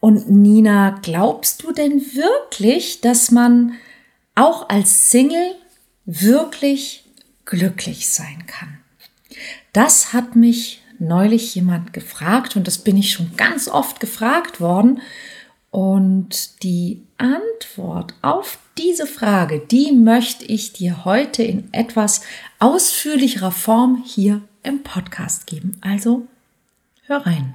Und Nina, glaubst du denn wirklich, dass man auch als Single wirklich glücklich sein kann? Das hat mich neulich jemand gefragt und das bin ich schon ganz oft gefragt worden. Und die Antwort auf diese Frage, die möchte ich dir heute in etwas ausführlicherer Form hier im Podcast geben. Also hör rein.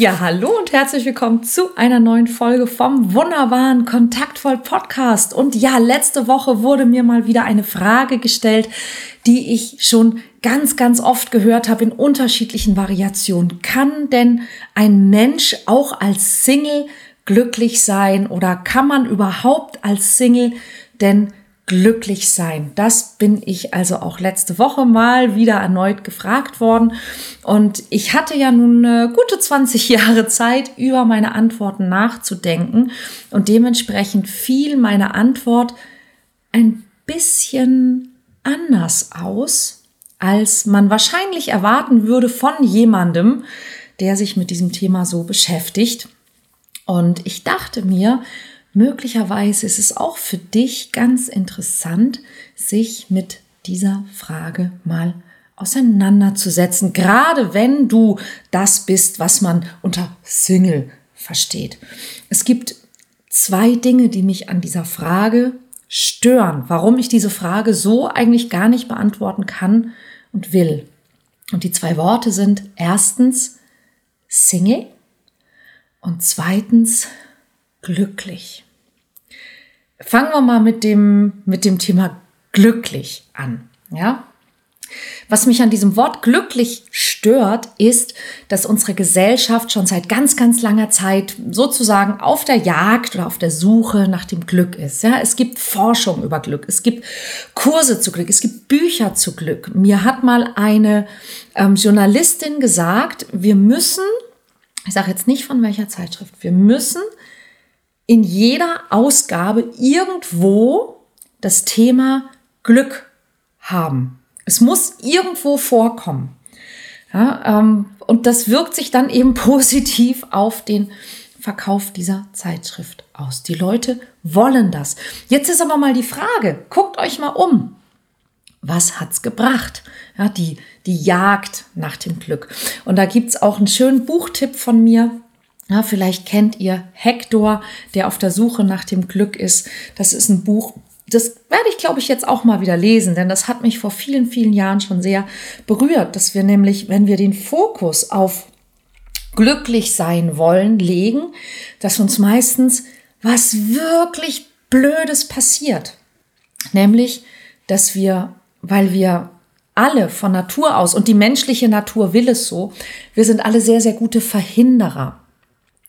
Ja, hallo und herzlich willkommen zu einer neuen Folge vom wunderbaren Kontaktvoll Podcast. Und ja, letzte Woche wurde mir mal wieder eine Frage gestellt, die ich schon ganz, ganz oft gehört habe in unterschiedlichen Variationen. Kann denn ein Mensch auch als Single glücklich sein oder kann man überhaupt als Single denn glücklich sein? Das bin ich also auch letzte Woche mal wieder erneut gefragt worden. Und ich hatte ja nun eine gute 20 Jahre Zeit, über meine Antworten nachzudenken. Und dementsprechend fiel meine Antwort ein bisschen anders aus, als man wahrscheinlich erwarten würde von jemandem, der sich mit diesem Thema so beschäftigt. Und ich dachte mir, möglicherweise ist es auch für dich ganz interessant, sich mit dieser Frage mal auseinanderzusetzen, gerade wenn du das bist, was man unter Single versteht. Es gibt zwei Dinge, die mich an dieser Frage stören, warum ich diese Frage so eigentlich gar nicht beantworten kann und will. Und die zwei Worte sind erstens Single und zweitens glücklich. Fangen wir mal mit dem, mit dem Thema glücklich an. Ja, was mich an diesem Wort glücklich stört, ist, dass unsere Gesellschaft schon seit ganz, ganz langer Zeit sozusagen auf der Jagd oder auf der Suche nach dem Glück ist. Ja, es gibt Forschung über Glück, es gibt Kurse zu Glück, es gibt Bücher zu Glück. Mir hat mal eine ähm, Journalistin gesagt, wir müssen, ich sage jetzt nicht von welcher Zeitschrift, wir müssen in jeder Ausgabe irgendwo das Thema Glück haben. Es muss irgendwo vorkommen. Ja, ähm, und das wirkt sich dann eben positiv auf den Verkauf dieser Zeitschrift aus. Die Leute wollen das. Jetzt ist aber mal die Frage, guckt euch mal um. Was hat's gebracht? Ja, die, die Jagd nach dem Glück. Und da gibt's auch einen schönen Buchtipp von mir. Ja, vielleicht kennt ihr Hector, der auf der Suche nach dem Glück ist. Das ist ein Buch, das werde ich, glaube ich, jetzt auch mal wieder lesen, denn das hat mich vor vielen, vielen Jahren schon sehr berührt, dass wir nämlich, wenn wir den Fokus auf glücklich sein wollen, legen, dass uns meistens was wirklich Blödes passiert. Nämlich, dass wir, weil wir alle von Natur aus, und die menschliche Natur will es so, wir sind alle sehr, sehr gute Verhinderer.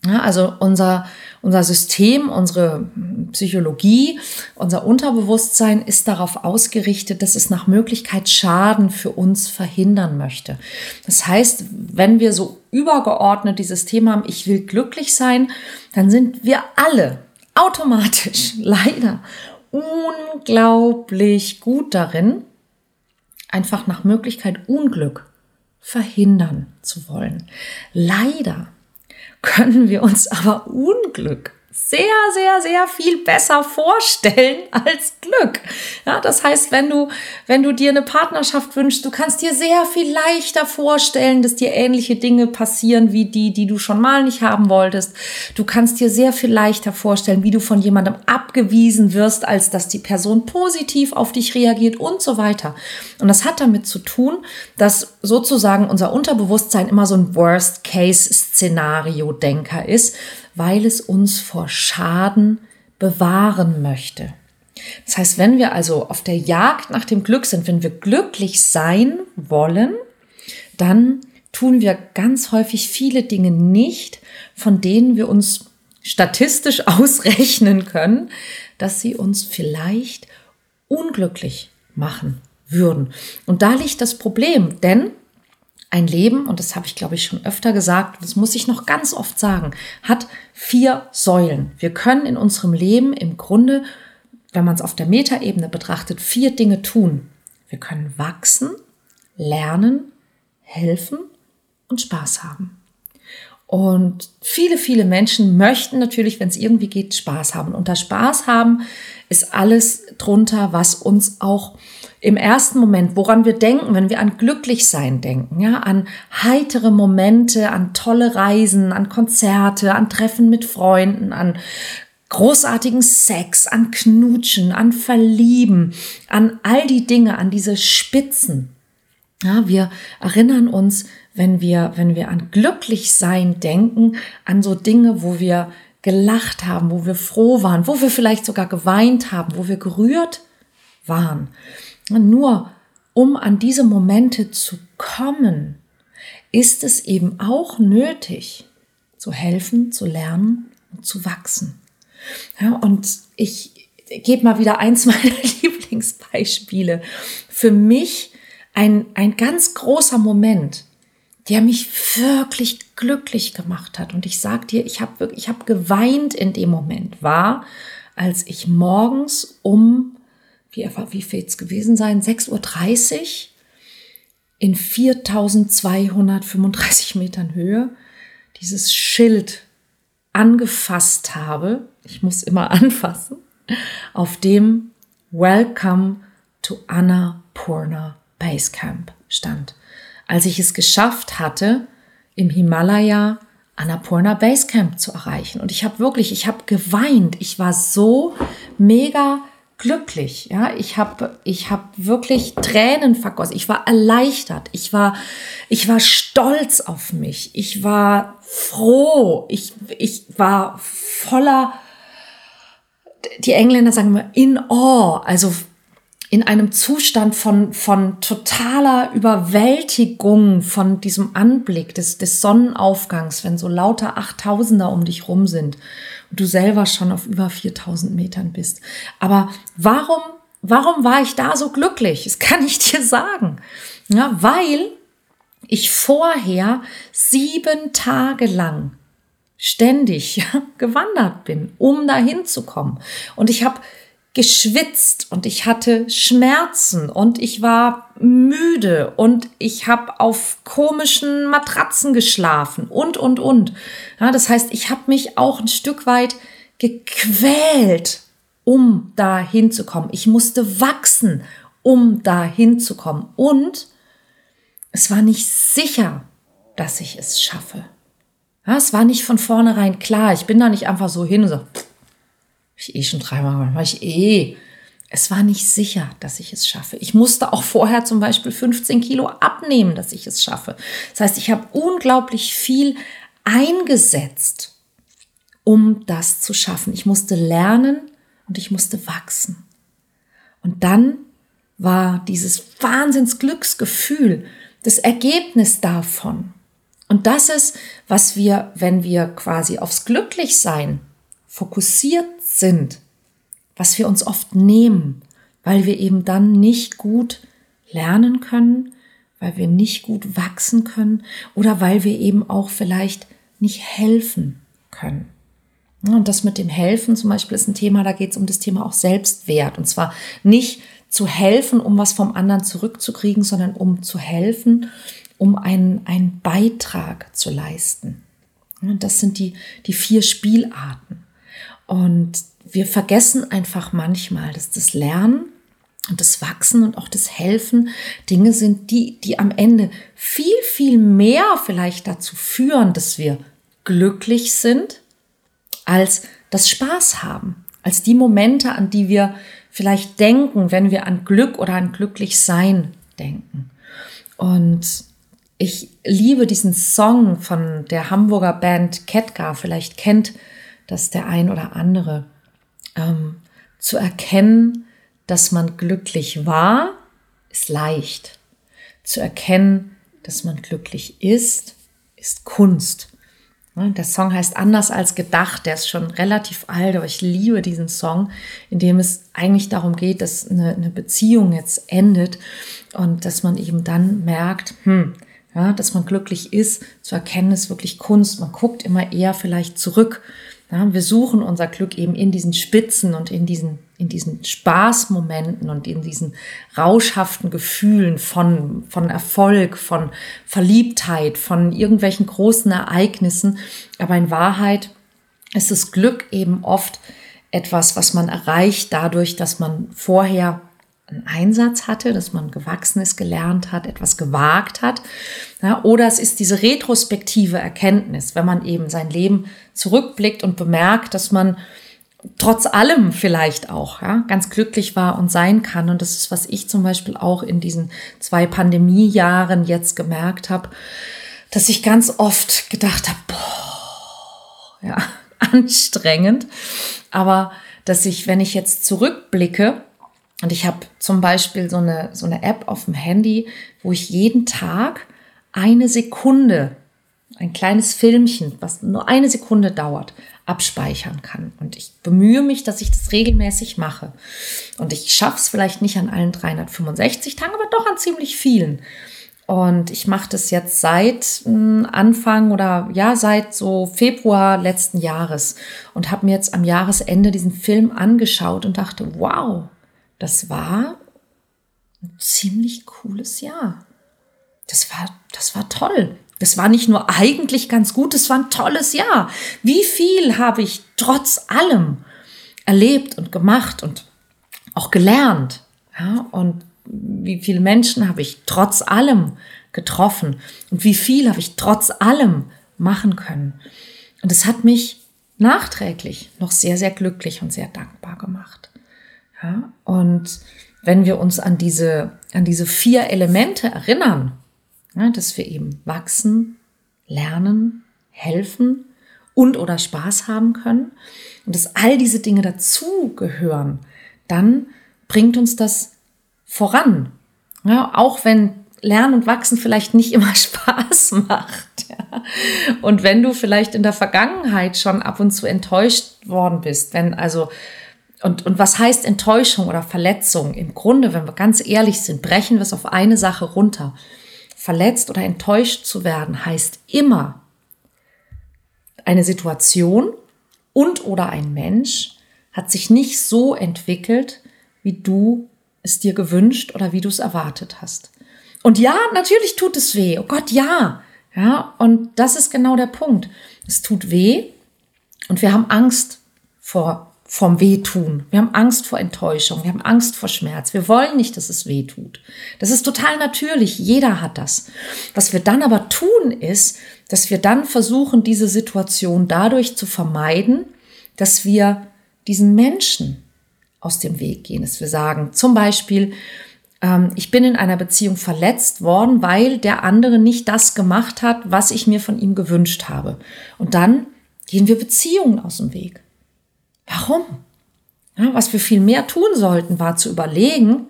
Ja, also unser, unser System, unsere Psychologie, unser Unterbewusstsein ist darauf ausgerichtet, dass es nach Möglichkeit Schaden für uns verhindern möchte. Das heißt, wenn wir so übergeordnet dieses Thema haben, ich will glücklich sein, dann sind wir alle automatisch leider unglaublich gut darin, einfach nach Möglichkeit Unglück verhindern zu wollen. Leider können wir uns aber Unglück sehr, sehr, sehr viel besser vorstellen als Glück. Ja, das heißt, wenn du, wenn du dir eine Partnerschaft wünschst, du kannst dir sehr viel leichter vorstellen, dass dir ähnliche Dinge passieren wie die, die du schon mal nicht haben wolltest. Du kannst dir sehr viel leichter vorstellen, wie du von jemandem abgewiesen wirst, als dass die Person positiv auf dich reagiert und so weiter. Und das hat damit zu tun, dass sozusagen unser Unterbewusstsein immer so ein Worst-Case-Szenario-Denker ist weil es uns vor Schaden bewahren möchte. Das heißt, wenn wir also auf der Jagd nach dem Glück sind, wenn wir glücklich sein wollen, dann tun wir ganz häufig viele Dinge nicht, von denen wir uns statistisch ausrechnen können, dass sie uns vielleicht unglücklich machen würden. Und da liegt das Problem, denn ein Leben, und das habe ich glaube ich schon öfter gesagt, das muss ich noch ganz oft sagen, hat vier Säulen. Wir können in unserem Leben im Grunde, wenn man es auf der Metaebene betrachtet, vier Dinge tun. Wir können wachsen, lernen, helfen und Spaß haben. Und viele, viele Menschen möchten natürlich, wenn es irgendwie geht, Spaß haben. Und das Spaß haben ist alles drunter, was uns auch im ersten Moment, woran wir denken, wenn wir an Glücklichsein denken, ja, an heitere Momente, an tolle Reisen, an Konzerte, an Treffen mit Freunden, an großartigen Sex, an Knutschen, an Verlieben, an all die Dinge, an diese Spitzen. Ja, wir erinnern uns, wenn wir, wenn wir an Glücklichsein denken, an so Dinge, wo wir gelacht haben, wo wir froh waren, wo wir vielleicht sogar geweint haben, wo wir gerührt waren. Nur um an diese Momente zu kommen, ist es eben auch nötig, zu helfen, zu lernen und zu wachsen. Ja, und ich gebe mal wieder eins meiner Lieblingsbeispiele. Für mich ein, ein ganz großer Moment, der mich wirklich glücklich gemacht hat. Und ich sag dir, ich habe wirklich, ich habe geweint in dem Moment, war, als ich morgens um wie, wie viel es gewesen sein, 6.30 Uhr in 4235 Metern Höhe dieses Schild angefasst habe, ich muss immer anfassen, auf dem Welcome to Annapurna Base Camp stand. Als ich es geschafft hatte, im Himalaya Annapurna Base Camp zu erreichen. Und ich habe wirklich, ich habe geweint. Ich war so mega glücklich. Ja, ich habe ich habe wirklich Tränen vergossen. Ich war erleichtert. Ich war ich war stolz auf mich. Ich war froh. Ich ich war voller die Engländer sagen immer in awe, also in einem Zustand von, von totaler Überwältigung von diesem Anblick des, des Sonnenaufgangs, wenn so lauter Achttausender um dich rum sind und du selber schon auf über 4000 Metern bist. Aber warum, warum war ich da so glücklich? Das kann ich dir sagen. Ja, weil ich vorher sieben Tage lang ständig gewandert bin, um dahin zu kommen. Und ich habe geschwitzt und ich hatte Schmerzen und ich war müde und ich habe auf komischen Matratzen geschlafen und, und, und. Ja, das heißt, ich habe mich auch ein Stück weit gequält, um da hinzukommen. Ich musste wachsen, um da hinzukommen. Und es war nicht sicher, dass ich es schaffe. Ja, es war nicht von vornherein klar. Ich bin da nicht einfach so hin und so, ich eh schon dreimal gemacht, mach ich eh. Es war nicht sicher, dass ich es schaffe. Ich musste auch vorher zum Beispiel 15 Kilo abnehmen, dass ich es schaffe. Das heißt, ich habe unglaublich viel eingesetzt, um das zu schaffen. Ich musste lernen und ich musste wachsen. Und dann war dieses Wahnsinnsglücksgefühl das Ergebnis davon. Und das ist, was wir, wenn wir quasi aufs Glücklichsein fokussiert sind, was wir uns oft nehmen, weil wir eben dann nicht gut lernen können, weil wir nicht gut wachsen können oder weil wir eben auch vielleicht nicht helfen können. Und das mit dem Helfen zum Beispiel ist ein Thema, da geht es um das Thema auch Selbstwert. Und zwar nicht zu helfen, um was vom anderen zurückzukriegen, sondern um zu helfen, um einen, einen Beitrag zu leisten. Und das sind die, die vier Spielarten. Und wir vergessen einfach manchmal, dass das Lernen und das Wachsen und auch das Helfen Dinge sind, die, die am Ende viel, viel mehr vielleicht dazu führen, dass wir glücklich sind, als das Spaß haben, als die Momente, an die wir vielleicht denken, wenn wir an Glück oder an Glücklichsein denken. Und ich liebe diesen Song von der Hamburger Band Ketka, vielleicht kennt dass der ein oder andere ähm, zu erkennen, dass man glücklich war, ist leicht. Zu erkennen, dass man glücklich ist, ist Kunst. Der Song heißt Anders als gedacht, der ist schon relativ alt, aber ich liebe diesen Song, in dem es eigentlich darum geht, dass eine, eine Beziehung jetzt endet und dass man eben dann merkt, hm, ja, dass man glücklich ist, zu erkennen ist wirklich Kunst. Man guckt immer eher vielleicht zurück. Ja, wir suchen unser Glück eben in diesen Spitzen und in diesen, in diesen Spaßmomenten und in diesen rauschhaften Gefühlen von, von Erfolg, von Verliebtheit, von irgendwelchen großen Ereignissen. Aber in Wahrheit ist das Glück eben oft etwas, was man erreicht dadurch, dass man vorher einen Einsatz hatte, dass man gewachsen ist, gelernt hat, etwas gewagt hat. Ja, oder es ist diese retrospektive Erkenntnis, wenn man eben sein Leben zurückblickt und bemerkt, dass man trotz allem vielleicht auch ja, ganz glücklich war und sein kann. Und das ist, was ich zum Beispiel auch in diesen zwei Pandemiejahren jetzt gemerkt habe, dass ich ganz oft gedacht habe, boah, ja, anstrengend. Aber dass ich, wenn ich jetzt zurückblicke, und ich habe zum Beispiel so eine, so eine App auf dem Handy, wo ich jeden Tag eine Sekunde, ein kleines Filmchen, was nur eine Sekunde dauert, abspeichern kann. Und ich bemühe mich, dass ich das regelmäßig mache. Und ich schaffe es vielleicht nicht an allen 365 Tagen, aber doch an ziemlich vielen. Und ich mache das jetzt seit hm, Anfang oder ja, seit so Februar letzten Jahres und habe mir jetzt am Jahresende diesen Film angeschaut und dachte, wow, das war ein ziemlich cooles Jahr. Das war, das war toll. Das war nicht nur eigentlich ganz gut, es war ein tolles Jahr. Wie viel habe ich trotz allem erlebt und gemacht und auch gelernt? Ja, und wie viele Menschen habe ich trotz allem getroffen und wie viel habe ich trotz allem machen können? Und es hat mich nachträglich noch sehr, sehr glücklich und sehr dankbar gemacht. Ja, und wenn wir uns an diese, an diese vier Elemente erinnern, ja, dass wir eben wachsen, lernen, helfen und oder Spaß haben können und dass all diese Dinge dazugehören, dann bringt uns das voran. Ja, auch wenn Lernen und Wachsen vielleicht nicht immer Spaß macht. Ja. Und wenn du vielleicht in der Vergangenheit schon ab und zu enttäuscht worden bist, wenn also und, und was heißt Enttäuschung oder Verletzung? Im Grunde, wenn wir ganz ehrlich sind, brechen wir es auf eine Sache runter. Verletzt oder enttäuscht zu werden heißt immer eine Situation und oder ein Mensch hat sich nicht so entwickelt, wie du es dir gewünscht oder wie du es erwartet hast. Und ja, natürlich tut es weh. Oh Gott, ja. Ja, und das ist genau der Punkt. Es tut weh und wir haben Angst vor vom Wehtun. Wir haben Angst vor Enttäuschung. Wir haben Angst vor Schmerz. Wir wollen nicht, dass es weh tut. Das ist total natürlich. Jeder hat das. Was wir dann aber tun, ist, dass wir dann versuchen, diese Situation dadurch zu vermeiden, dass wir diesen Menschen aus dem Weg gehen. Dass wir sagen, zum Beispiel, ähm, ich bin in einer Beziehung verletzt worden, weil der andere nicht das gemacht hat, was ich mir von ihm gewünscht habe. Und dann gehen wir Beziehungen aus dem Weg. Warum? Ja, was wir viel mehr tun sollten, war zu überlegen,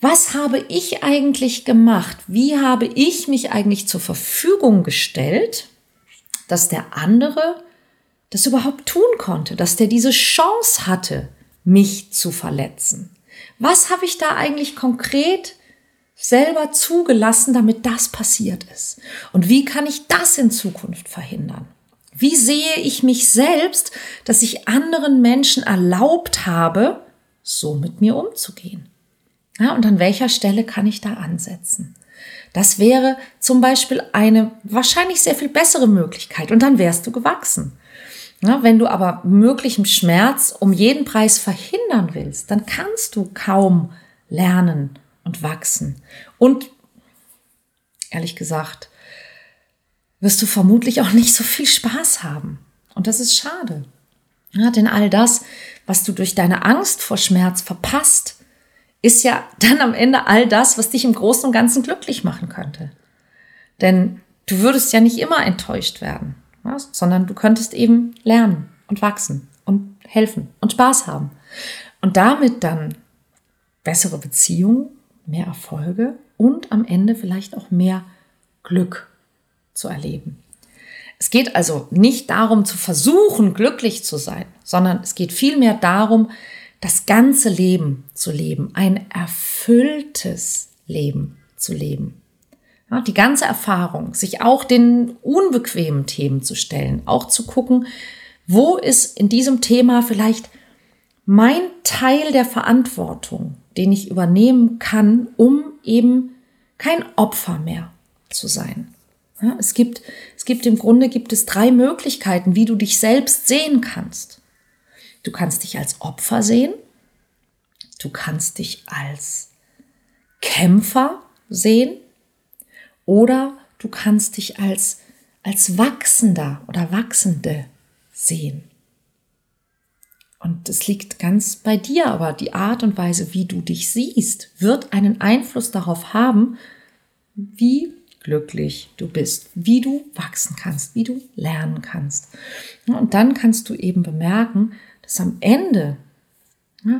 was habe ich eigentlich gemacht? Wie habe ich mich eigentlich zur Verfügung gestellt, dass der andere das überhaupt tun konnte, dass der diese Chance hatte, mich zu verletzen? Was habe ich da eigentlich konkret selber zugelassen, damit das passiert ist? Und wie kann ich das in Zukunft verhindern? Wie sehe ich mich selbst, dass ich anderen Menschen erlaubt habe, so mit mir umzugehen? Ja, und an welcher Stelle kann ich da ansetzen? Das wäre zum Beispiel eine wahrscheinlich sehr viel bessere Möglichkeit und dann wärst du gewachsen. Ja, wenn du aber möglichen Schmerz um jeden Preis verhindern willst, dann kannst du kaum lernen und wachsen. Und ehrlich gesagt, wirst du vermutlich auch nicht so viel Spaß haben. Und das ist schade. Ja, denn all das, was du durch deine Angst vor Schmerz verpasst, ist ja dann am Ende all das, was dich im Großen und Ganzen glücklich machen könnte. Denn du würdest ja nicht immer enttäuscht werden, ja, sondern du könntest eben lernen und wachsen und helfen und Spaß haben. Und damit dann bessere Beziehungen, mehr Erfolge und am Ende vielleicht auch mehr Glück zu erleben. Es geht also nicht darum zu versuchen, glücklich zu sein, sondern es geht vielmehr darum, das ganze Leben zu leben, ein erfülltes Leben zu leben. Ja, die ganze Erfahrung, sich auch den unbequemen Themen zu stellen, auch zu gucken, wo ist in diesem Thema vielleicht mein Teil der Verantwortung, den ich übernehmen kann, um eben kein Opfer mehr zu sein. Ja, es gibt, es gibt im Grunde gibt es drei Möglichkeiten, wie du dich selbst sehen kannst. Du kannst dich als Opfer sehen. Du kannst dich als Kämpfer sehen. Oder du kannst dich als, als Wachsender oder Wachsende sehen. Und es liegt ganz bei dir, aber die Art und Weise, wie du dich siehst, wird einen Einfluss darauf haben, wie glücklich du bist, wie du wachsen kannst, wie du lernen kannst. Und dann kannst du eben bemerken, dass am Ende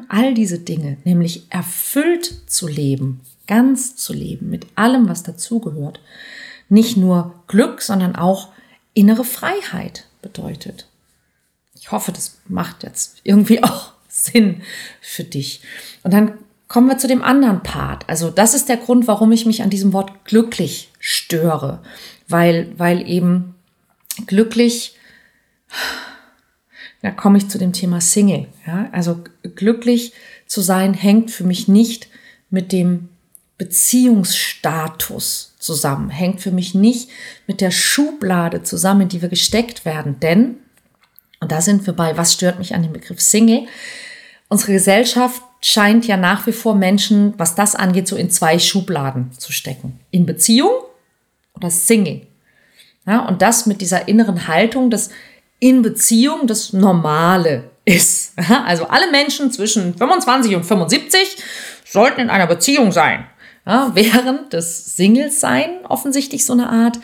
all diese Dinge, nämlich erfüllt zu leben, ganz zu leben, mit allem, was dazugehört, nicht nur Glück, sondern auch innere Freiheit bedeutet. Ich hoffe, das macht jetzt irgendwie auch Sinn für dich. Und dann kommen wir zu dem anderen Part. Also das ist der Grund, warum ich mich an diesem Wort glücklich störe, weil, weil eben glücklich, da komme ich zu dem Thema Single. Ja? Also glücklich zu sein hängt für mich nicht mit dem Beziehungsstatus zusammen, hängt für mich nicht mit der Schublade zusammen, in die wir gesteckt werden, denn und da sind wir bei, was stört mich an dem Begriff Single? Unsere Gesellschaft scheint ja nach wie vor Menschen, was das angeht, so in zwei Schubladen zu stecken. In Beziehung oder Single. Ja, und das mit dieser inneren Haltung, dass in Beziehung das Normale ist. Also alle Menschen zwischen 25 und 75 sollten in einer Beziehung sein. Ja, während das Single-Sein offensichtlich so eine Art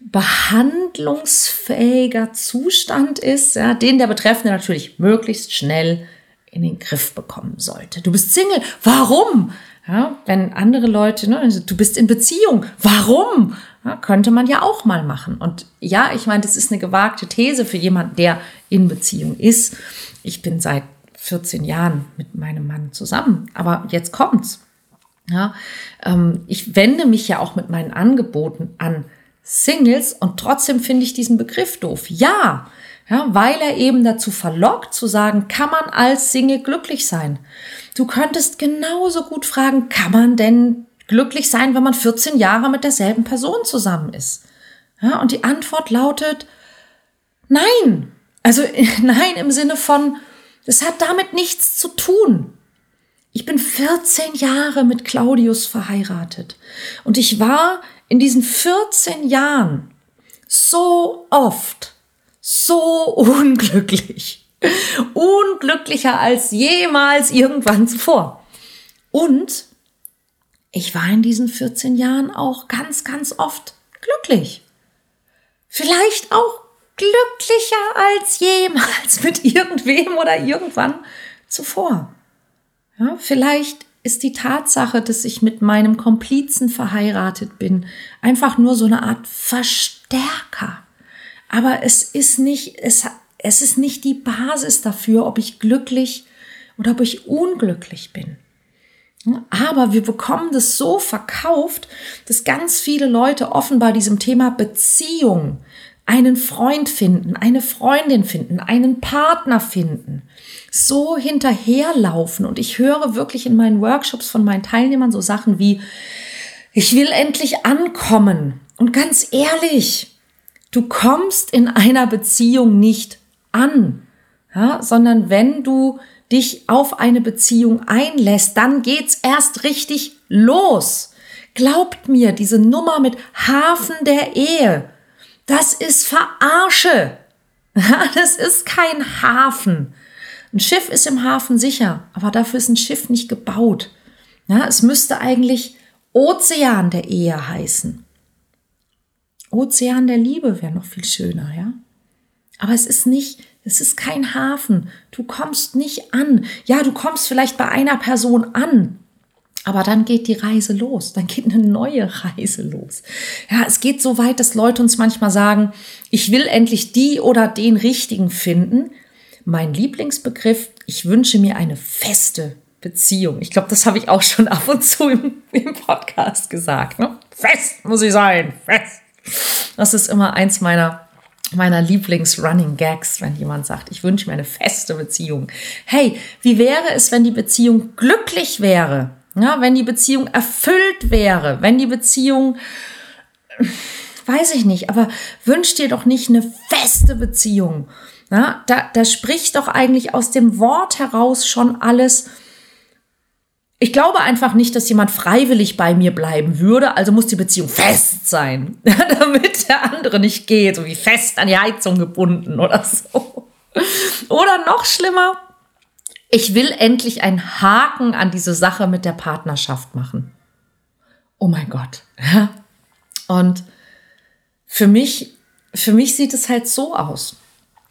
behandlungsfähiger Zustand ist, ja, den der Betreffende natürlich möglichst schnell in den Griff bekommen sollte. Du bist Single, warum? Ja, wenn andere Leute, ne, also du bist in Beziehung, warum? Ja, könnte man ja auch mal machen. Und ja, ich meine, das ist eine gewagte These für jemanden, der in Beziehung ist. Ich bin seit 14 Jahren mit meinem Mann zusammen, aber jetzt kommt's. Ja, ähm, ich wende mich ja auch mit meinen Angeboten an Singles und trotzdem finde ich diesen Begriff doof. Ja, ja, weil er eben dazu verlockt zu sagen, kann man als Single glücklich sein? Du könntest genauso gut fragen, kann man denn glücklich sein, wenn man 14 Jahre mit derselben Person zusammen ist? Ja, und die Antwort lautet nein. Also nein im Sinne von, es hat damit nichts zu tun. Ich bin 14 Jahre mit Claudius verheiratet und ich war in diesen 14 Jahren so oft so unglücklich. Unglücklicher als jemals irgendwann zuvor. Und ich war in diesen 14 Jahren auch ganz, ganz oft glücklich. Vielleicht auch glücklicher als jemals mit irgendwem oder irgendwann zuvor. Ja, vielleicht ist die Tatsache, dass ich mit meinem Komplizen verheiratet bin, einfach nur so eine Art Verstärker. Aber es ist nicht, es, es ist nicht die Basis dafür, ob ich glücklich oder ob ich unglücklich bin. Aber wir bekommen das so verkauft, dass ganz viele Leute offenbar diesem Thema Beziehung, einen Freund finden, eine Freundin finden, einen Partner finden, so hinterherlaufen. Und ich höre wirklich in meinen Workshops von meinen Teilnehmern so Sachen wie, ich will endlich ankommen. Und ganz ehrlich, du kommst in einer Beziehung nicht an, ja, sondern wenn du dich auf eine Beziehung einlässt, dann geht's erst richtig los. Glaubt mir, diese Nummer mit Hafen der Ehe, das ist Verarsche. Das ist kein Hafen. Ein Schiff ist im Hafen sicher, aber dafür ist ein Schiff nicht gebaut. Ja, es müsste eigentlich Ozean der Ehe heißen. Ozean der Liebe wäre noch viel schöner, ja. Aber es ist nicht, es ist kein Hafen. Du kommst nicht an. Ja, du kommst vielleicht bei einer Person an, Aber dann geht die Reise los, dann geht eine neue Reise los. Ja, es geht so weit, dass Leute uns manchmal sagen, ich will endlich die oder den richtigen finden. Mein Lieblingsbegriff, ich wünsche mir eine feste Beziehung. Ich glaube, das habe ich auch schon ab und zu im, im Podcast gesagt. Ne? Fest muss sie sein, fest. Das ist immer eins meiner meiner Lieblings-Running Gags, wenn jemand sagt, ich wünsche mir eine feste Beziehung. Hey, wie wäre es, wenn die Beziehung glücklich wäre? Ja, wenn die Beziehung erfüllt wäre, wenn die Beziehung, weiß ich nicht, aber wünsch dir doch nicht eine feste Beziehung. Ja, da, da spricht doch eigentlich aus dem Wort heraus schon alles. Ich glaube einfach nicht, dass jemand freiwillig bei mir bleiben würde, also muss die Beziehung fest sein, damit der andere nicht geht, so wie fest an die Heizung gebunden oder so. Oder noch schlimmer, ich will endlich einen Haken an diese Sache mit der Partnerschaft machen. Oh mein Gott. Und für mich, für mich sieht es halt so aus.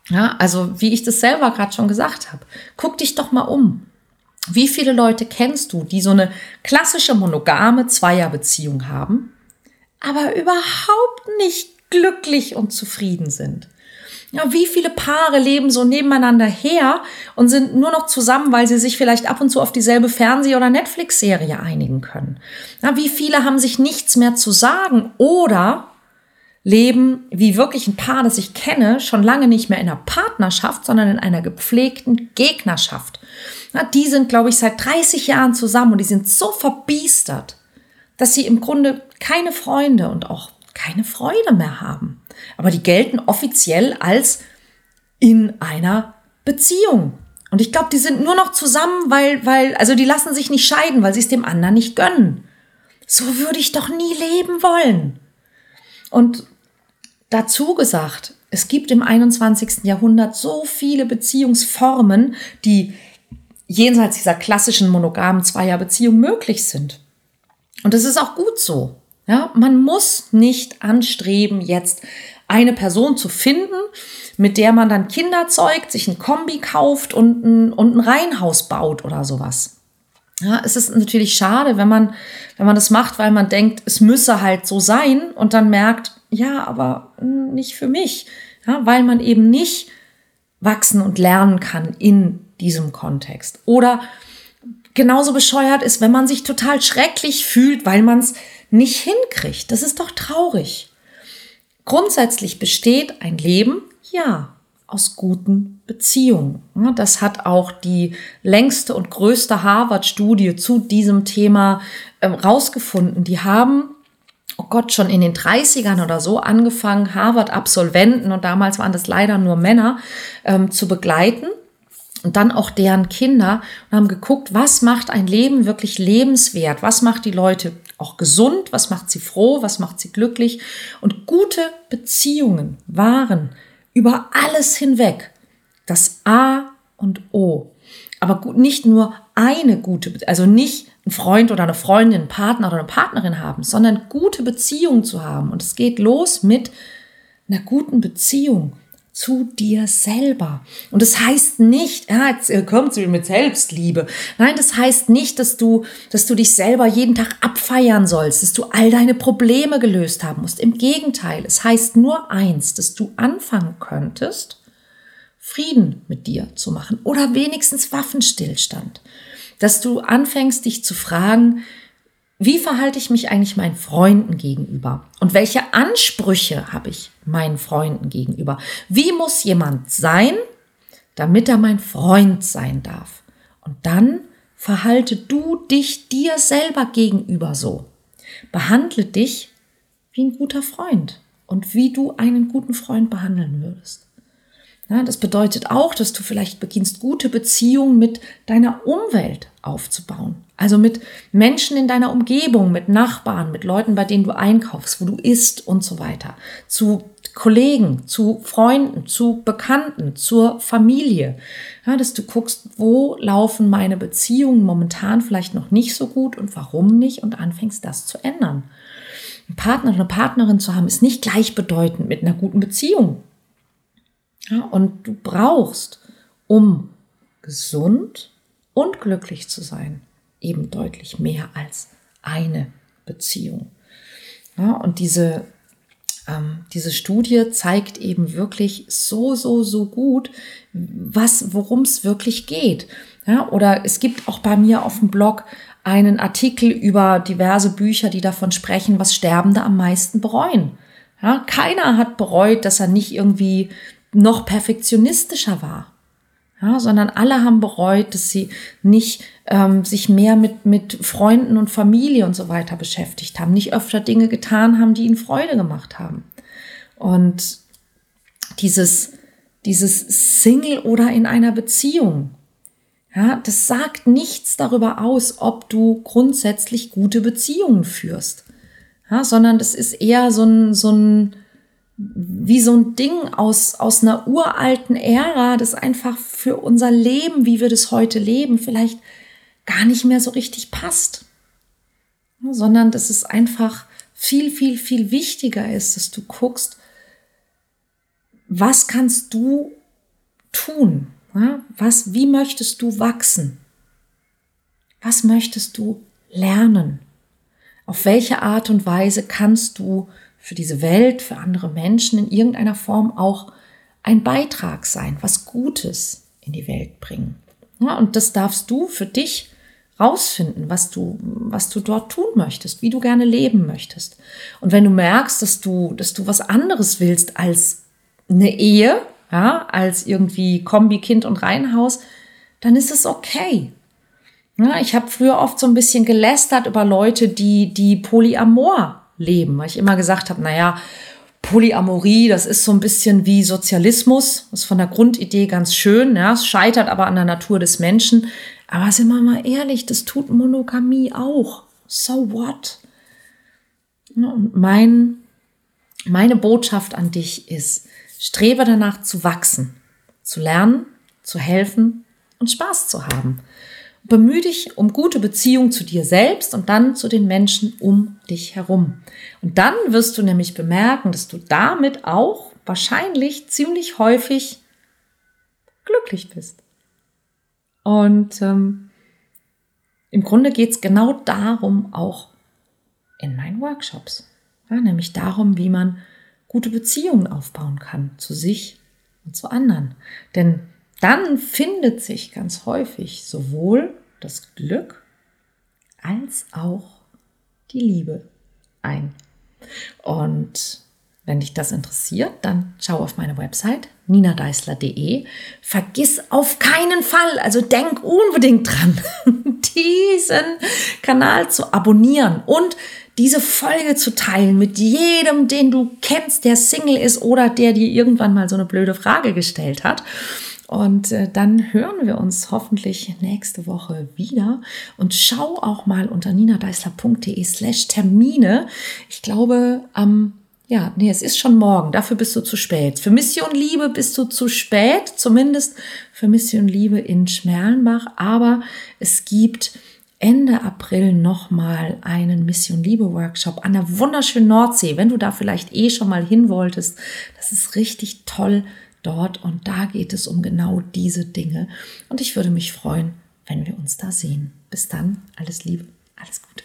Ja, also wie ich das selber gerade schon gesagt habe. Guck dich doch mal um. Wie viele Leute kennst du, die so eine klassische monogame Zweierbeziehung haben, aber überhaupt nicht glücklich und zufrieden sind? Ja, wie viele Paare leben so nebeneinander her und sind nur noch zusammen, weil sie sich vielleicht ab und zu auf dieselbe Fernseh- oder Netflix-Serie einigen können? Ja, wie viele haben sich nichts mehr zu sagen oder leben, wie wirklich ein Paar, das ich kenne, schon lange nicht mehr in einer Partnerschaft, sondern in einer gepflegten Gegnerschaft. Ja, die sind, glaube ich, seit 30 Jahren zusammen und die sind so verbiestert, dass sie im Grunde keine Freunde und auch keine Freude mehr haben. Aber die gelten offiziell als in einer Beziehung. Und ich glaube, die sind nur noch zusammen, weil, weil, also die lassen sich nicht scheiden, weil sie es dem anderen nicht gönnen. So würde ich doch nie leben wollen. Und dazu gesagt, es gibt im 21. Jahrhundert so viele Beziehungsformen, die jenseits dieser klassischen monogamen Zweierbeziehung möglich sind. Und das ist auch gut so. Ja, man muss nicht anstreben, jetzt eine Person zu finden, mit der man dann Kinder zeugt, sich ein Kombi kauft und ein, und ein Reihenhaus baut oder sowas. Ja, es ist natürlich schade, wenn man, wenn man das macht, weil man denkt, es müsse halt so sein und dann merkt, ja, aber nicht für mich. Ja, weil man eben nicht wachsen und lernen kann in diesem Kontext. Oder genauso bescheuert ist, wenn man sich total schrecklich fühlt, weil man es nicht hinkriegt. Das ist doch traurig. Grundsätzlich besteht ein Leben, ja, aus guten Beziehungen. Das hat auch die längste und größte Harvard-Studie zu diesem Thema äh, rausgefunden. Die haben, oh Gott, schon in den 30ern oder so angefangen, Harvard-Absolventen, und damals waren das leider nur Männer, ähm, zu begleiten und dann auch deren Kinder und haben geguckt, was macht ein Leben wirklich lebenswert, was macht die Leute auch gesund, was macht sie froh, was macht sie glücklich. Und gute Beziehungen waren über alles hinweg das A und O. Aber nicht nur eine gute, also nicht ein Freund oder eine Freundin, einen Partner oder eine Partnerin haben, sondern gute Beziehungen zu haben. Und es geht los mit einer guten Beziehung zu dir selber. Und das heißt nicht, ja, jetzt äh, kommt sie mit Selbstliebe. Nein, das heißt nicht, dass du, dass du dich selber jeden Tag abfeiern sollst, dass du all deine Probleme gelöst haben musst. Im Gegenteil, es heißt nur eins, dass du anfangen könntest, Frieden mit dir zu machen oder wenigstens Waffenstillstand. Dass du anfängst, dich zu fragen, wie verhalte ich mich eigentlich meinen Freunden gegenüber? Und welche Ansprüche habe ich meinen Freunden gegenüber? Wie muss jemand sein, damit er mein Freund sein darf? Und dann verhalte du dich dir selber gegenüber so. Behandle dich wie ein guter Freund und wie du einen guten Freund behandeln würdest. Ja, das bedeutet auch, dass du vielleicht beginnst, gute Beziehungen mit deiner Umwelt aufzubauen. Also mit Menschen in deiner Umgebung, mit Nachbarn, mit Leuten, bei denen du einkaufst, wo du isst und so weiter. Zu Kollegen, zu Freunden, zu Bekannten, zur Familie. Ja, dass du guckst, wo laufen meine Beziehungen momentan vielleicht noch nicht so gut und warum nicht und anfängst das zu ändern. Ein Partner oder eine Partnerin zu haben, ist nicht gleichbedeutend mit einer guten Beziehung. Ja, und du brauchst, um gesund und glücklich zu sein, eben deutlich mehr als eine Beziehung. Ja, und diese, ähm, diese Studie zeigt eben wirklich so, so, so gut, worum es wirklich geht. Ja, oder es gibt auch bei mir auf dem Blog einen Artikel über diverse Bücher, die davon sprechen, was Sterbende am meisten bereuen. Ja, keiner hat bereut, dass er nicht irgendwie noch perfektionistischer war. Ja, sondern alle haben bereut, dass sie nicht ähm, sich mehr mit, mit Freunden und Familie und so weiter beschäftigt haben, nicht öfter Dinge getan haben, die ihnen Freude gemacht haben. Und dieses, dieses Single oder in einer Beziehung, ja, das sagt nichts darüber aus, ob du grundsätzlich gute Beziehungen führst, ja, sondern das ist eher so ein, so ein, wie so ein Ding aus, aus einer uralten Ära, das einfach für unser Leben, wie wir das heute leben, vielleicht gar nicht mehr so richtig passt. Sondern dass es einfach viel, viel, viel wichtiger ist, dass du guckst, was kannst du tun? Was, wie möchtest du wachsen? Was möchtest du lernen? Auf welche Art und Weise kannst du für diese Welt, für andere Menschen in irgendeiner Form auch ein Beitrag sein, was Gutes in die Welt bringen? Ja, und das darfst du für dich rausfinden, was du, was du dort tun möchtest, wie du gerne leben möchtest. Und wenn du merkst, dass du, dass du was anderes willst als eine Ehe, ja, als irgendwie Kombi, Kind und Reihenhaus, dann ist es okay. Ja, ich habe früher oft so ein bisschen gelästert über Leute, die, die Polyamor leben, weil ich immer gesagt habe, naja, Polyamorie, das ist so ein bisschen wie Sozialismus, ist von der Grundidee ganz schön, ja, es scheitert aber an der Natur des Menschen. Aber sind wir mal ehrlich, das tut Monogamie auch. So what? und mein, meine Botschaft an dich ist, Strebe danach zu wachsen, zu lernen, zu helfen und Spaß zu haben. Bemühe dich um gute Beziehungen zu dir selbst und dann zu den Menschen um dich herum. Und dann wirst du nämlich bemerken, dass du damit auch wahrscheinlich ziemlich häufig glücklich bist. Und ähm, im Grunde geht es genau darum auch in meinen Workshops. Ja, nämlich darum, wie man gute Beziehungen aufbauen kann zu sich und zu anderen. Denn dann findet sich ganz häufig sowohl das Glück als auch die Liebe ein. Und wenn dich das interessiert, dann schau auf meine Website ninadeisler.de. Vergiss auf keinen Fall, also denk unbedingt dran, diesen Kanal zu abonnieren und diese Folge zu teilen mit jedem, den du kennst, der Single ist oder der dir irgendwann mal so eine blöde Frage gestellt hat. Und äh, dann hören wir uns hoffentlich nächste Woche wieder. Und schau auch mal unter ninadeisler.de slash Termine. Ich glaube, am ja, nee, es ist schon morgen. Dafür bist du zu spät. Für Mission Liebe bist du zu spät, zumindest für Mission Liebe in Schmerlenbach. Aber es gibt Ende April nochmal einen Mission Liebe Workshop an der wunderschönen Nordsee. Wenn du da vielleicht eh schon mal hin wolltest, das ist richtig toll dort und da geht es um genau diese Dinge. Und ich würde mich freuen, wenn wir uns da sehen. Bis dann, alles Liebe, alles Gute.